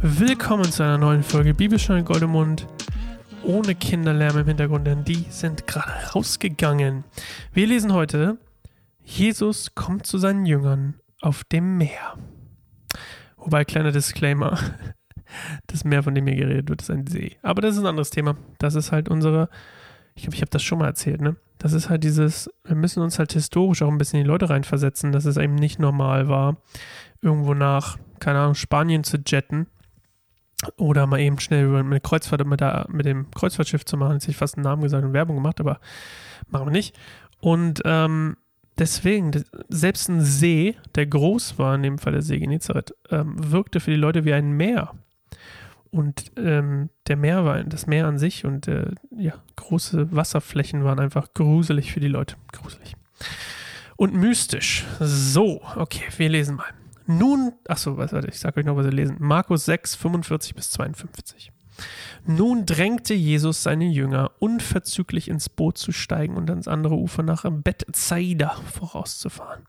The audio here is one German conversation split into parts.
Willkommen zu einer neuen Folge Bibelstunde Goldemund. Ohne Kinderlärm im Hintergrund, denn die sind gerade rausgegangen. Wir lesen heute: Jesus kommt zu seinen Jüngern auf dem Meer. Wobei, kleiner Disclaimer: Das Meer, von dem hier geredet wird, ist ein See. Aber das ist ein anderes Thema. Das ist halt unsere. Ich glaube, ich habe das schon mal erzählt, ne? Das ist halt dieses, wir müssen uns halt historisch auch ein bisschen in die Leute reinversetzen, dass es eben nicht normal war, irgendwo nach, keine Ahnung, Spanien zu jetten oder mal eben schnell eine Kreuzfahrt mit, der, mit dem Kreuzfahrtschiff zu machen. Jetzt hätte ich fast einen Namen gesagt und Werbung gemacht, aber machen wir nicht. Und ähm, deswegen, selbst ein See, der groß war, in dem Fall der See Genezareth, ähm, wirkte für die Leute wie ein Meer. Und ähm, der Meer war das Meer an sich und äh, ja, große Wasserflächen waren einfach gruselig für die Leute. Gruselig. Und mystisch. So, okay, wir lesen mal. Nun, achso, warte, ich sage euch noch, was wir lesen. Markus 6, 45 bis 52. Nun drängte Jesus seine Jünger, unverzüglich ins Boot zu steigen und ans andere Ufer nach Bethsaida vorauszufahren.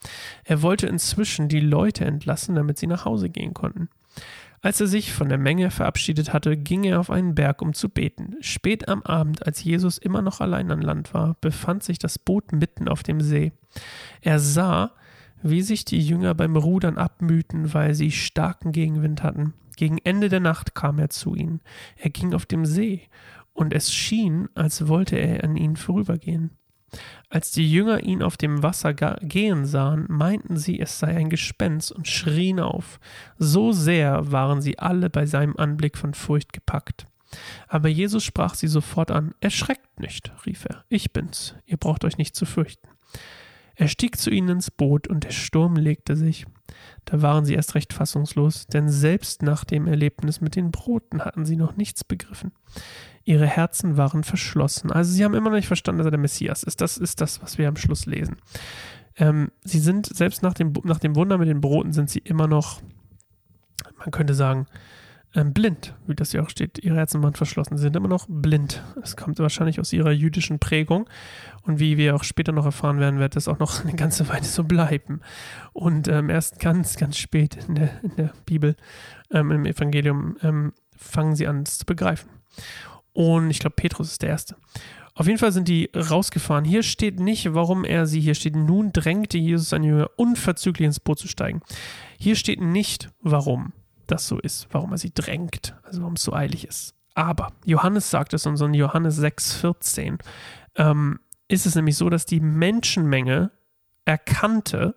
Er wollte inzwischen die Leute entlassen, damit sie nach Hause gehen konnten. Als er sich von der Menge verabschiedet hatte, ging er auf einen Berg, um zu beten. Spät am Abend, als Jesus immer noch allein an Land war, befand sich das Boot mitten auf dem See. Er sah, wie sich die Jünger beim Rudern abmühten, weil sie starken Gegenwind hatten. Gegen Ende der Nacht kam er zu ihnen. Er ging auf dem See, und es schien, als wollte er an ihnen vorübergehen. Als die Jünger ihn auf dem Wasser gehen sahen, meinten sie, es sei ein Gespenst und schrien auf. So sehr waren sie alle bei seinem Anblick von Furcht gepackt. Aber Jesus sprach sie sofort an. Erschreckt nicht, rief er. Ich bin's. Ihr braucht euch nicht zu fürchten. Er stieg zu ihnen ins Boot und der Sturm legte sich. Da waren sie erst recht fassungslos, denn selbst nach dem Erlebnis mit den Broten hatten sie noch nichts begriffen. Ihre Herzen waren verschlossen. Also sie haben immer noch nicht verstanden, dass er der Messias ist. Das ist das, was wir am Schluss lesen. Ähm, sie sind, selbst nach dem, nach dem Wunder mit den Broten, sind sie immer noch, man könnte sagen, ähm, blind, wie das hier auch steht. Ihre Herzen waren verschlossen. Sie sind immer noch blind. Es kommt wahrscheinlich aus ihrer jüdischen Prägung. Und wie wir auch später noch erfahren werden, wird das auch noch eine ganze Weile so bleiben. Und ähm, erst ganz, ganz spät in der, in der Bibel, ähm, im Evangelium, ähm, fangen sie an, es zu begreifen. Und ich glaube, Petrus ist der Erste. Auf jeden Fall sind die rausgefahren. Hier steht nicht, warum er sie, hier steht, nun drängte Jesus seine Jünger unverzüglich ins Boot zu steigen. Hier steht nicht, warum das so ist, warum er sie drängt, also warum es so eilig ist. Aber Johannes sagt es uns in Johannes 6,14, ähm, ist es nämlich so, dass die Menschenmenge erkannte,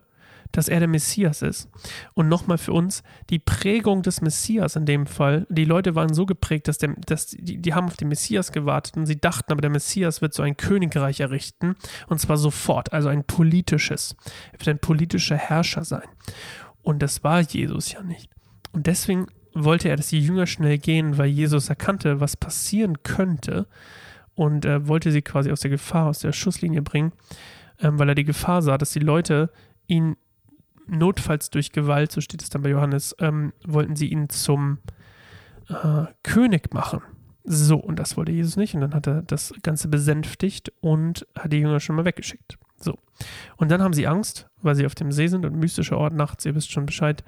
dass er der Messias ist. Und nochmal für uns, die Prägung des Messias in dem Fall, die Leute waren so geprägt, dass, der, dass die, die haben auf den Messias gewartet und sie dachten, aber der Messias wird so ein Königreich errichten und zwar sofort, also ein politisches. Er wird ein politischer Herrscher sein. Und das war Jesus ja nicht. Und deswegen wollte er, dass die Jünger schnell gehen, weil Jesus erkannte, was passieren könnte und äh, wollte sie quasi aus der Gefahr, aus der Schusslinie bringen, ähm, weil er die Gefahr sah, dass die Leute ihn notfalls durch Gewalt, so steht es dann bei Johannes, ähm, wollten sie ihn zum äh, König machen. So, und das wollte Jesus nicht. Und dann hat er das Ganze besänftigt und hat die Jünger schon mal weggeschickt. So. Und dann haben sie Angst, weil sie auf dem See sind und mystischer Ort nachts, ihr wisst schon Bescheid.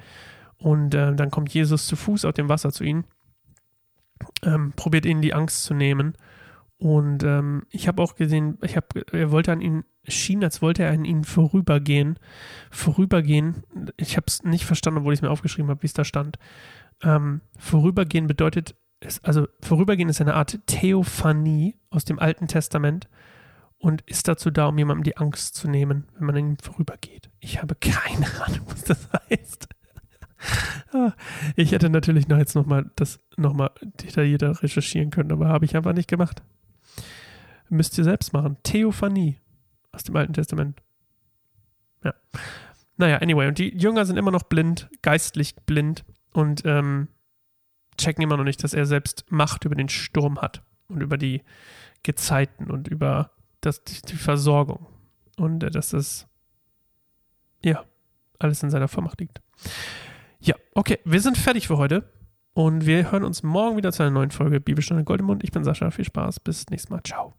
Und äh, dann kommt Jesus zu Fuß auf dem Wasser zu ihnen, ähm, probiert ihnen die Angst zu nehmen. Und ähm, ich habe auch gesehen, ich habe, er wollte an ihnen schien, als wollte er an ihnen vorübergehen. Vorübergehen, ich habe es nicht verstanden, obwohl ich es mir aufgeschrieben habe, wie es da stand. Ähm, vorübergehen bedeutet, also vorübergehen ist eine Art Theophanie aus dem Alten Testament und ist dazu da, um jemandem die Angst zu nehmen, wenn man an ihm vorübergeht. Ich habe keine Ahnung, was das heißt. Ich hätte natürlich noch jetzt nochmal das nochmal detaillierter recherchieren können, aber habe ich einfach nicht gemacht. Müsst ihr selbst machen. Theophanie aus dem Alten Testament. Ja. Naja, anyway, und die Jünger sind immer noch blind, geistlich blind und ähm, checken immer noch nicht, dass er selbst Macht über den Sturm hat und über die Gezeiten und über das, die, Versorgung. Und äh, dass das, ja, alles in seiner Vollmacht liegt. Ja, okay, wir sind fertig für heute und wir hören uns morgen wieder zu einer neuen Folge Bibelstunde Goldemund. Ich bin Sascha, viel Spaß, bis nächstes Mal, ciao.